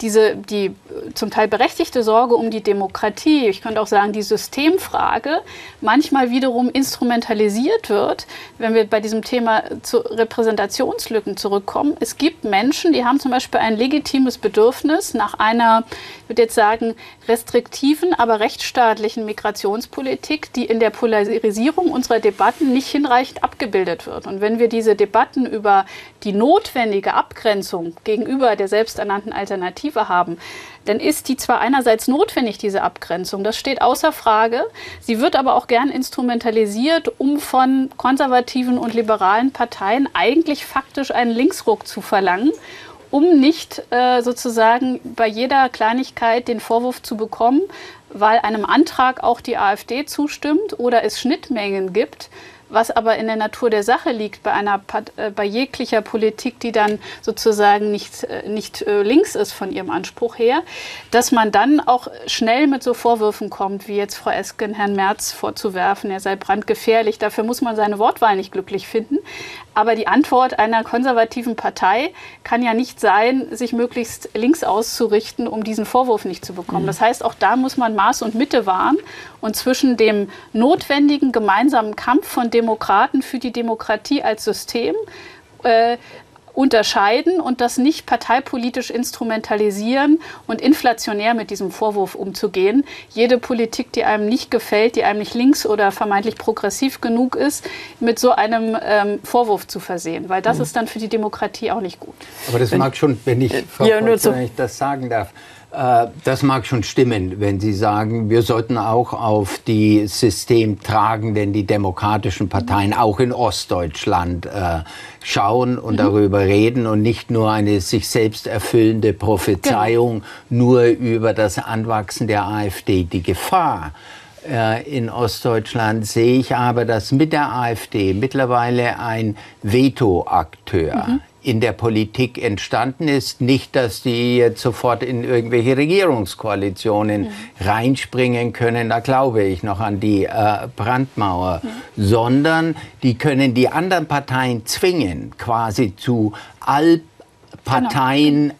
diese, die äh, zum Teil berechtigte Sorge um die Demokratie, ich könnte auch sagen die Systemfrage, manchmal wiederum instrumentalisiert wird, wenn wir bei diesem Thema zu Repräsentationslücken zurückkommen. Es gibt Menschen, die haben zum Beispiel ein legitimes Bedürfnis nach einer, ich würde jetzt sagen, restriktiven, aber rechtsstaatlichen Migrationspolitik, die in der Polarisierung unserer Debatten nicht hinreichend abgebildet wird. Und wenn wir diese Debatten über die notwendige Abgrenzung gegenüber der selbsternannten Alternative Alternative haben, dann ist die zwar einerseits notwendig, diese Abgrenzung, das steht außer Frage, sie wird aber auch gern instrumentalisiert, um von konservativen und liberalen Parteien eigentlich faktisch einen Linksruck zu verlangen um nicht äh, sozusagen bei jeder Kleinigkeit den Vorwurf zu bekommen, weil einem Antrag auch die AfD zustimmt oder es Schnittmengen gibt, was aber in der Natur der Sache liegt bei einer äh, bei jeglicher Politik, die dann sozusagen nicht, äh, nicht äh, links ist von ihrem Anspruch her, dass man dann auch schnell mit so Vorwürfen kommt, wie jetzt Frau Esken Herrn Merz vorzuwerfen, er sei brandgefährlich. Dafür muss man seine Wortwahl nicht glücklich finden. Aber die Antwort einer konservativen Partei kann ja nicht sein, sich möglichst links auszurichten, um diesen Vorwurf nicht zu bekommen. Mhm. Das heißt, auch da muss man Maß und Mitte wahren und zwischen dem notwendigen gemeinsamen Kampf von Demokraten für die Demokratie als System äh, unterscheiden und das nicht parteipolitisch instrumentalisieren und inflationär mit diesem Vorwurf umzugehen. Jede Politik, die einem nicht gefällt, die einem nicht links oder vermeintlich progressiv genug ist, mit so einem ähm, Vorwurf zu versehen, weil das mhm. ist dann für die Demokratie auch nicht gut. Aber das wenn, mag schon, wenn ich, Frau ja, Polz, wenn ich das sagen darf, äh, das mag schon stimmen, wenn Sie sagen, wir sollten auch auf die systemtragenden, die demokratischen Parteien auch in Ostdeutschland äh, schauen und mhm. darüber reden und nicht nur eine sich selbst erfüllende Prophezeiung genau. nur über das Anwachsen der AfD. Die Gefahr, äh, in Ostdeutschland sehe ich aber, dass mit der AfD mittlerweile ein Vetoakteur mhm in der Politik entstanden ist. Nicht, dass die jetzt sofort in irgendwelche Regierungskoalitionen mhm. reinspringen können, da glaube ich noch an die äh, Brandmauer, mhm. sondern die können die anderen Parteien zwingen, quasi zu all Parteien genau.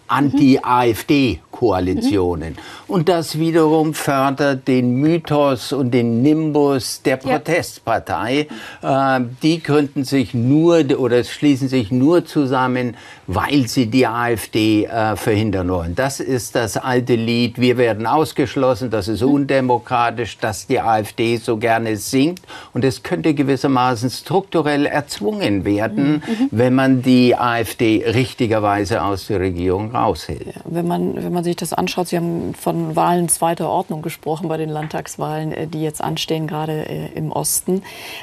Anti-AfD-Koalitionen. Mhm. Und das wiederum fördert den Mythos und den Nimbus der Protestpartei. Ja. Äh, die gründen sich nur oder schließen sich nur zusammen, weil sie die AfD äh, verhindern wollen. Das ist das alte Lied, wir werden ausgeschlossen, das ist mhm. undemokratisch, dass die AfD so gerne singt. Und es könnte gewissermaßen strukturell erzwungen werden, mhm. mhm. wenn man die AfD richtigerweise aus der Regierung raushält. Ja, wenn, man, wenn man sich das anschaut, Sie haben von Wahlen zweiter Ordnung gesprochen bei den Landtagswahlen, äh, die jetzt anstehen, gerade äh, im Osten.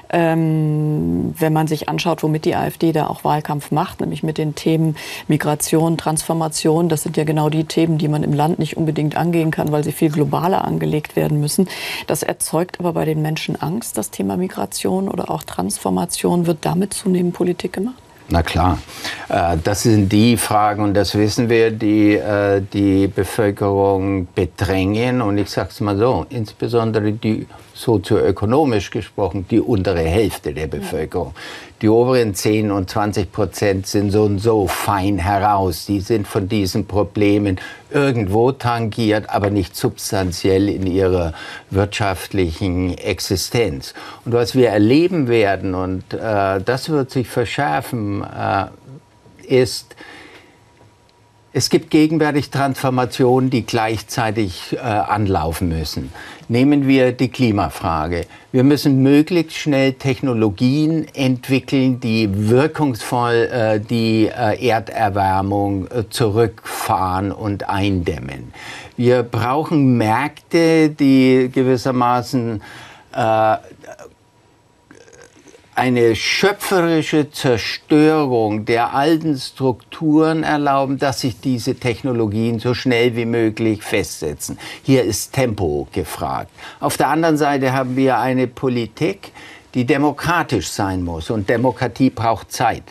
Ähm, wenn man sich anschaut, womit die AfD da auch Wahlkampf macht, nämlich mit den Themen Migration, Transformation, das sind ja genau die Themen, die man im Land nicht unbedingt angehen kann, weil sie viel globaler angelegt werden müssen. Das erzeugt aber bei den Menschen Angst, das Thema Migration oder auch Transformation. Wird damit zunehmend Politik gemacht? Na klar, äh, das sind die Fragen und das wissen wir, die äh, die Bevölkerung bedrängen. Und ich sage es mal so, insbesondere die sozioökonomisch gesprochen die untere Hälfte der Bevölkerung. Die oberen 10 und 20 Prozent sind so und so fein heraus. Die sind von diesen Problemen irgendwo tangiert, aber nicht substanziell in ihrer wirtschaftlichen Existenz. Und was wir erleben werden, und äh, das wird sich verschärfen, äh, ist, es gibt gegenwärtig Transformationen, die gleichzeitig äh, anlaufen müssen. Nehmen wir die Klimafrage. Wir müssen möglichst schnell Technologien entwickeln, die wirkungsvoll äh, die äh, Erderwärmung äh, zurückfahren und eindämmen. Wir brauchen Märkte, die gewissermaßen äh, eine schöpferische Zerstörung der alten Strukturen erlauben, dass sich diese Technologien so schnell wie möglich festsetzen. Hier ist Tempo gefragt. Auf der anderen Seite haben wir eine Politik, die demokratisch sein muss. Und Demokratie braucht Zeit.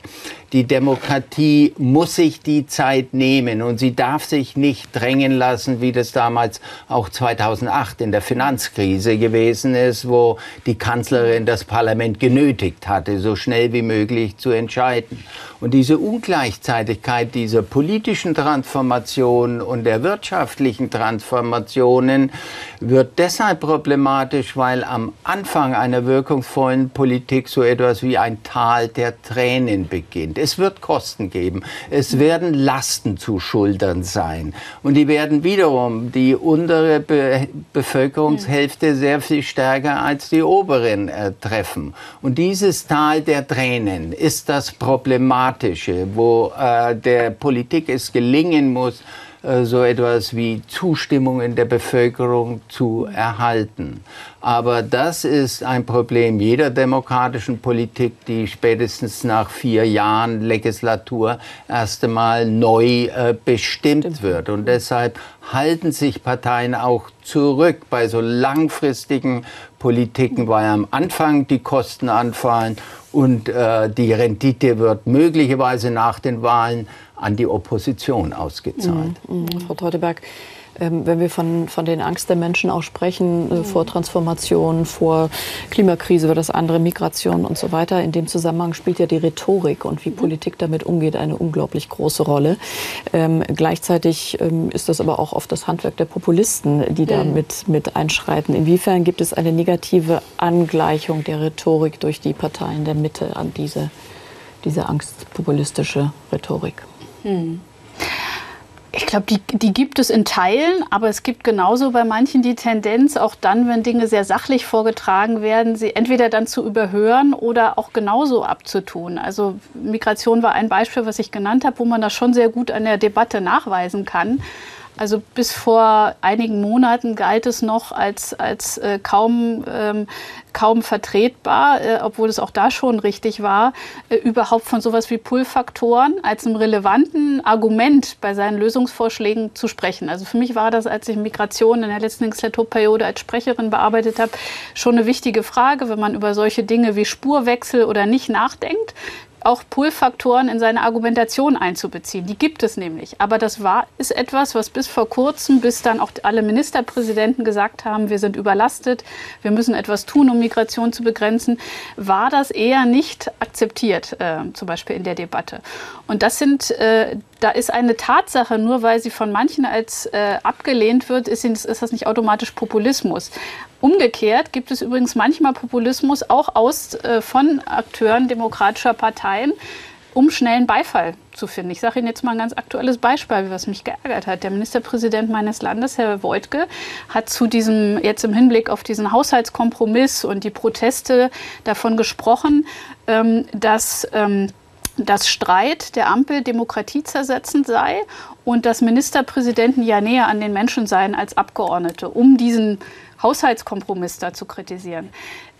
Die Demokratie muss sich die Zeit nehmen und sie darf sich nicht drängen lassen, wie das damals auch 2008 in der Finanzkrise gewesen ist, wo die Kanzlerin das Parlament genötigt hatte, so schnell wie möglich zu entscheiden. Und diese Ungleichzeitigkeit dieser politischen Transformation und der wirtschaftlichen Transformationen wird deshalb problematisch, weil am Anfang einer wirkungsvollen Politik so etwas wie ein Tal der Tränen beginnt. Es wird Kosten geben. Es werden Lasten zu schultern sein. Und die werden wiederum die untere Be Bevölkerungshälfte sehr viel stärker als die oberen äh, treffen. Und dieses Tal der Tränen ist das Problematische, wo äh, der Politik es gelingen muss, äh, so etwas wie Zustimmung in der Bevölkerung zu erhalten. Aber das ist ein Problem jeder demokratischen Politik, die spätestens nach vier Jahren Legislatur erst einmal neu äh, bestimmt wird. Und deshalb halten sich Parteien auch zurück bei so langfristigen Politiken, weil am Anfang die Kosten anfallen und äh, die Rendite wird möglicherweise nach den Wahlen an die Opposition ausgezahlt. Mhm, mhm. Frau Teuteberg, wenn wir von, von den Angst der Menschen auch sprechen, äh, vor Transformation, vor Klimakrise, das andere Migration und so weiter, in dem Zusammenhang spielt ja die Rhetorik und wie mhm. Politik damit umgeht eine unglaublich große Rolle. Ähm, gleichzeitig ähm, ist das aber auch oft das Handwerk der Populisten, die da mit, mit einschreiten. Inwiefern gibt es eine negative Angleichung der Rhetorik durch die Parteien der Mitte an diese, diese angstpopulistische Rhetorik? Ich glaube, die, die gibt es in Teilen, aber es gibt genauso bei manchen die Tendenz, auch dann, wenn Dinge sehr sachlich vorgetragen werden, sie entweder dann zu überhören oder auch genauso abzutun. Also Migration war ein Beispiel, was ich genannt habe, wo man das schon sehr gut an der Debatte nachweisen kann. Also bis vor einigen Monaten galt es noch als, als äh, kaum, ähm, kaum vertretbar, äh, obwohl es auch da schon richtig war, äh, überhaupt von sowas wie Pull-Faktoren als einem relevanten Argument bei seinen Lösungsvorschlägen zu sprechen. Also für mich war das, als ich Migration in der letzten Legislaturperiode als Sprecherin bearbeitet habe, schon eine wichtige Frage, wenn man über solche Dinge wie Spurwechsel oder nicht nachdenkt auch Pull-Faktoren in seine Argumentation einzubeziehen. Die gibt es nämlich. Aber das war, ist etwas, was bis vor kurzem, bis dann auch alle Ministerpräsidenten gesagt haben, wir sind überlastet, wir müssen etwas tun, um Migration zu begrenzen, war das eher nicht akzeptiert, äh, zum Beispiel in der Debatte. Und das sind, äh, da ist eine Tatsache, nur weil sie von manchen als äh, abgelehnt wird, ist, ist das nicht automatisch Populismus. Umgekehrt gibt es übrigens manchmal Populismus auch aus äh, von Akteuren demokratischer Parteien, um schnellen Beifall zu finden. Ich sage Ihnen jetzt mal ein ganz aktuelles Beispiel, was mich geärgert hat. Der Ministerpräsident meines Landes, Herr Woidke, hat zu diesem, jetzt im Hinblick auf diesen Haushaltskompromiss und die Proteste davon gesprochen, ähm, dass ähm, dass Streit der Ampel demokratiezersetzend sei und dass Ministerpräsidenten ja näher an den Menschen seien als Abgeordnete, um diesen Haushaltskompromiss da zu kritisieren.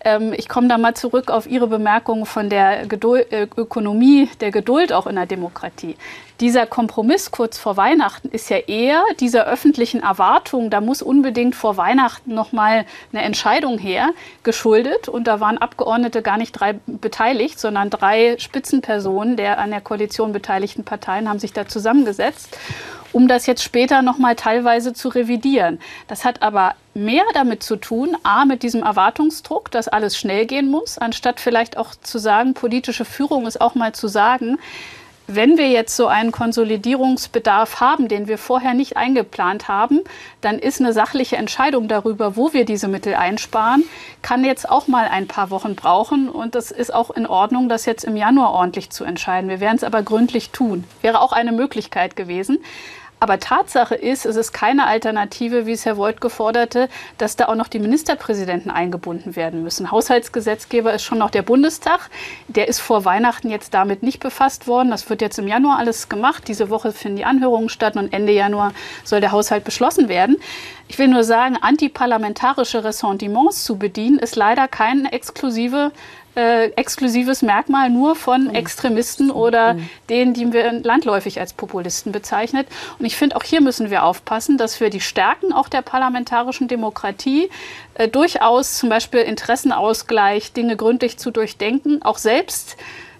Ähm, ich komme da mal zurück auf Ihre Bemerkung von der Geduld, äh, Ökonomie der Geduld auch in der Demokratie. Dieser Kompromiss kurz vor Weihnachten ist ja eher dieser öffentlichen Erwartung, da muss unbedingt vor Weihnachten noch mal eine Entscheidung her, geschuldet. Und da waren Abgeordnete gar nicht drei beteiligt, sondern drei Spitzenpersonen der an der Koalition beteiligten Parteien haben sich da zusammengesetzt um das jetzt später noch mal teilweise zu revidieren. Das hat aber mehr damit zu tun, a, mit diesem Erwartungsdruck, dass alles schnell gehen muss, anstatt vielleicht auch zu sagen, politische Führung ist auch mal zu sagen, wenn wir jetzt so einen Konsolidierungsbedarf haben, den wir vorher nicht eingeplant haben, dann ist eine sachliche Entscheidung darüber, wo wir diese Mittel einsparen, kann jetzt auch mal ein paar Wochen brauchen. Und das ist auch in Ordnung, das jetzt im Januar ordentlich zu entscheiden. Wir werden es aber gründlich tun. Wäre auch eine Möglichkeit gewesen. Aber Tatsache ist, es ist keine Alternative, wie es Herr Voigt geforderte, dass da auch noch die Ministerpräsidenten eingebunden werden müssen. Haushaltsgesetzgeber ist schon noch der Bundestag. Der ist vor Weihnachten jetzt damit nicht befasst worden. Das wird jetzt im Januar alles gemacht. Diese Woche finden die Anhörungen statt und Ende Januar soll der Haushalt beschlossen werden. Ich will nur sagen, antiparlamentarische Ressentiments zu bedienen, ist leider keine exklusive äh, exklusives Merkmal nur von mhm. Extremisten oder mhm. denen, die wir landläufig als Populisten bezeichnet. Und ich finde, auch hier müssen wir aufpassen, dass wir die Stärken auch der parlamentarischen Demokratie äh, durchaus zum Beispiel Interessenausgleich, Dinge gründlich zu durchdenken, auch selbst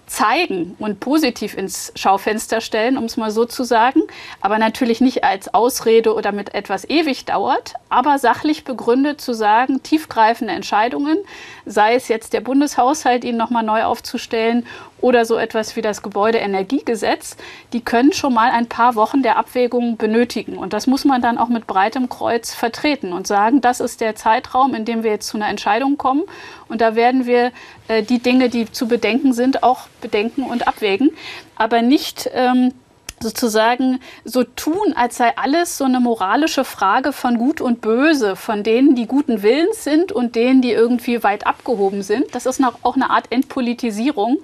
zeigen und positiv ins Schaufenster stellen, um es mal so zu sagen, aber natürlich nicht als Ausrede oder mit etwas ewig dauert, aber sachlich begründet zu sagen, tiefgreifende Entscheidungen, sei es jetzt der Bundeshaushalt, ihn nochmal neu aufzustellen oder so etwas wie das Gebäudeenergiegesetz, die können schon mal ein paar Wochen der Abwägung benötigen. Und das muss man dann auch mit breitem Kreuz vertreten und sagen, das ist der Zeitraum, in dem wir jetzt zu einer Entscheidung kommen. Und da werden wir äh, die Dinge, die zu bedenken sind, auch bedenken und abwägen. Aber nicht ähm, sozusagen so tun, als sei alles so eine moralische Frage von Gut und Böse, von denen, die guten Willens sind und denen, die irgendwie weit abgehoben sind. Das ist auch eine Art Entpolitisierung,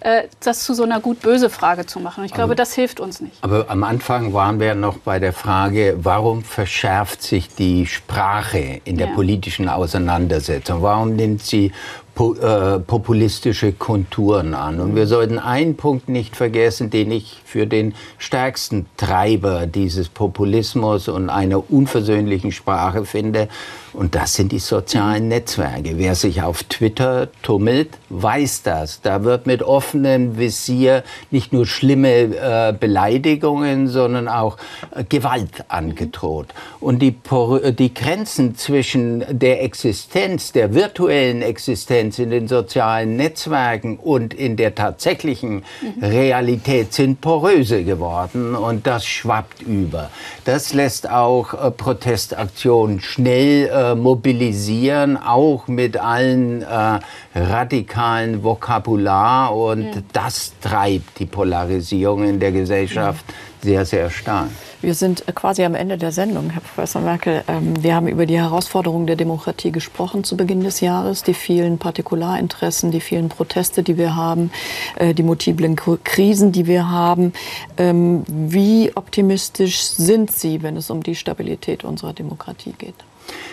äh, das zu so einer Gut-Böse-Frage zu machen. Ich glaube, aber, das hilft uns nicht. Aber am Anfang waren wir noch bei der Frage, warum verschärft sich die Sprache in der ja. politischen Auseinandersetzung? Warum nimmt sie äh, populistische Konturen an. Und wir sollten einen Punkt nicht vergessen, den ich für den stärksten Treiber dieses Populismus und einer unversöhnlichen Sprache finde. Und das sind die sozialen Netzwerke. Wer sich auf Twitter tummelt, weiß das. Da wird mit offenem Visier nicht nur schlimme äh, Beleidigungen, sondern auch äh, Gewalt angedroht. Und die, die Grenzen zwischen der Existenz, der virtuellen Existenz in den sozialen Netzwerken und in der tatsächlichen. Realität sind poröse geworden. Und das schwappt über. Das lässt auch äh, Protestaktionen schnell äh, mobilisieren, auch mit allen äh, radikalen Vokabular. Und ja. das treibt die Polarisierung in der Gesellschaft ja. Sehr, sehr stark. Wir sind äh, quasi am Ende der Sendung, Herr Professor Merkel. Ähm, wir haben über die Herausforderungen der Demokratie gesprochen zu Beginn des Jahres, die vielen Partikularinteressen, die vielen Proteste, die wir haben, äh, die multiplen Krisen, die wir haben. Ähm, wie optimistisch sind Sie, wenn es um die Stabilität unserer Demokratie geht?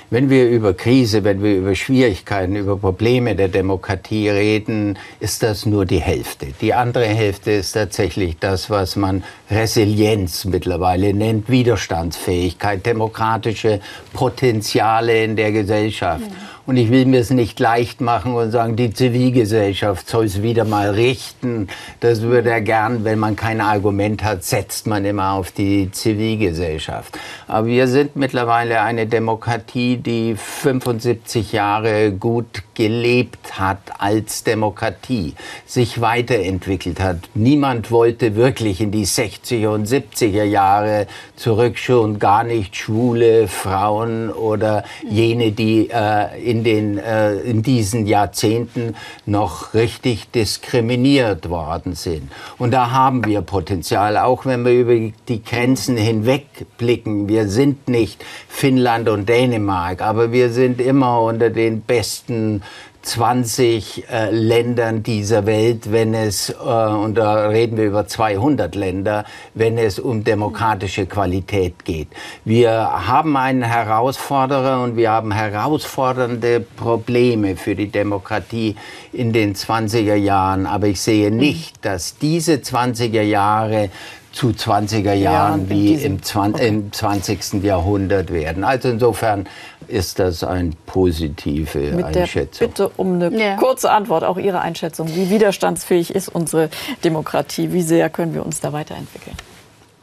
Wenn wir über Krise, wenn wir über Schwierigkeiten, über Probleme der Demokratie reden, ist das nur die Hälfte. Die andere Hälfte ist tatsächlich das, was man Resilienz mittlerweile nennt, Widerstandsfähigkeit, demokratische Potenziale in der Gesellschaft. Ja. Und ich will mir es nicht leicht machen und sagen, die Zivilgesellschaft soll es wieder mal richten. Das würde er gern, wenn man kein Argument hat, setzt man immer auf die Zivilgesellschaft. Aber wir sind mittlerweile eine Demokratie, die 75 Jahre gut gelebt hat als Demokratie, sich weiterentwickelt hat. Niemand wollte wirklich in die 60er und 70er Jahre zurück, schon gar nicht schwule Frauen oder jene, die äh, in, den, äh, in diesen Jahrzehnten noch richtig diskriminiert worden sind. Und da haben wir Potenzial, auch wenn wir über die Grenzen hinweg blicken. Wir sind nicht Finnland und Dänemark, aber wir sind immer unter den besten 20 äh, Ländern dieser Welt, wenn es, äh, und da reden wir über 200 Länder, wenn es um demokratische Qualität geht. Wir haben einen Herausforderer und wir haben herausfordernde Probleme für die Demokratie in den 20er Jahren. Aber ich sehe nicht, dass diese 20er Jahre zu 20er Jahren wie im, 20, okay. im 20. Jahrhundert werden. Also insofern ist das eine positive Mit Einschätzung. Der Bitte um eine ja. kurze Antwort, auch Ihre Einschätzung. Wie widerstandsfähig ist unsere Demokratie? Wie sehr können wir uns da weiterentwickeln?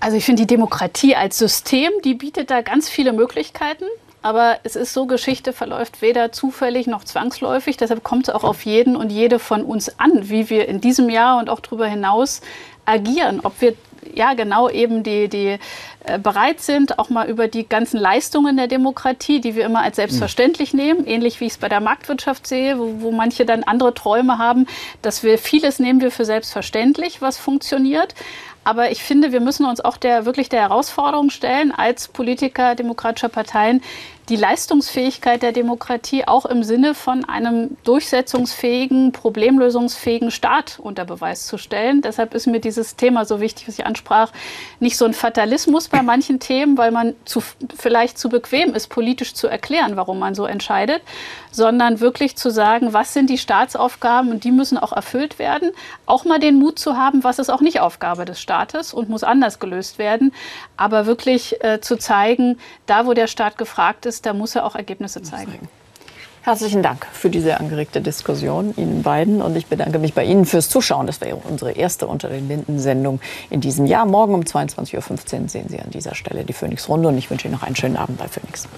Also ich finde die Demokratie als System, die bietet da ganz viele Möglichkeiten. Aber es ist so, Geschichte verläuft weder zufällig noch zwangsläufig. Deshalb kommt es auch auf jeden und jede von uns an, wie wir in diesem Jahr und auch darüber hinaus agieren. Ob wir ja genau eben die, die äh, bereit sind, auch mal über die ganzen Leistungen der Demokratie, die wir immer als selbstverständlich mhm. nehmen, ähnlich wie ich es bei der Marktwirtschaft sehe, wo, wo manche dann andere Träume haben, dass wir vieles nehmen wir für selbstverständlich, was funktioniert. Aber ich finde, wir müssen uns auch der, wirklich der Herausforderung stellen, als Politiker demokratischer Parteien, die Leistungsfähigkeit der Demokratie auch im Sinne von einem durchsetzungsfähigen, problemlösungsfähigen Staat unter Beweis zu stellen. Deshalb ist mir dieses Thema so wichtig, was ich ansprach, nicht so ein Fatalismus bei manchen Themen, weil man zu, vielleicht zu bequem ist, politisch zu erklären, warum man so entscheidet, sondern wirklich zu sagen, was sind die Staatsaufgaben und die müssen auch erfüllt werden. Auch mal den Mut zu haben, was ist auch nicht Aufgabe des Staates und muss anders gelöst werden, aber wirklich äh, zu zeigen, da wo der Staat gefragt ist, ist, da muss er auch Ergebnisse zeigen. Herzlichen Dank für diese angeregte Diskussion, Ihnen beiden. Und ich bedanke mich bei Ihnen fürs Zuschauen. Das wäre unsere erste Unter den Linden-Sendung in diesem Jahr. Morgen um 22.15 Uhr sehen Sie an dieser Stelle die Phoenix-Runde. Und ich wünsche Ihnen noch einen schönen Abend bei Phoenix.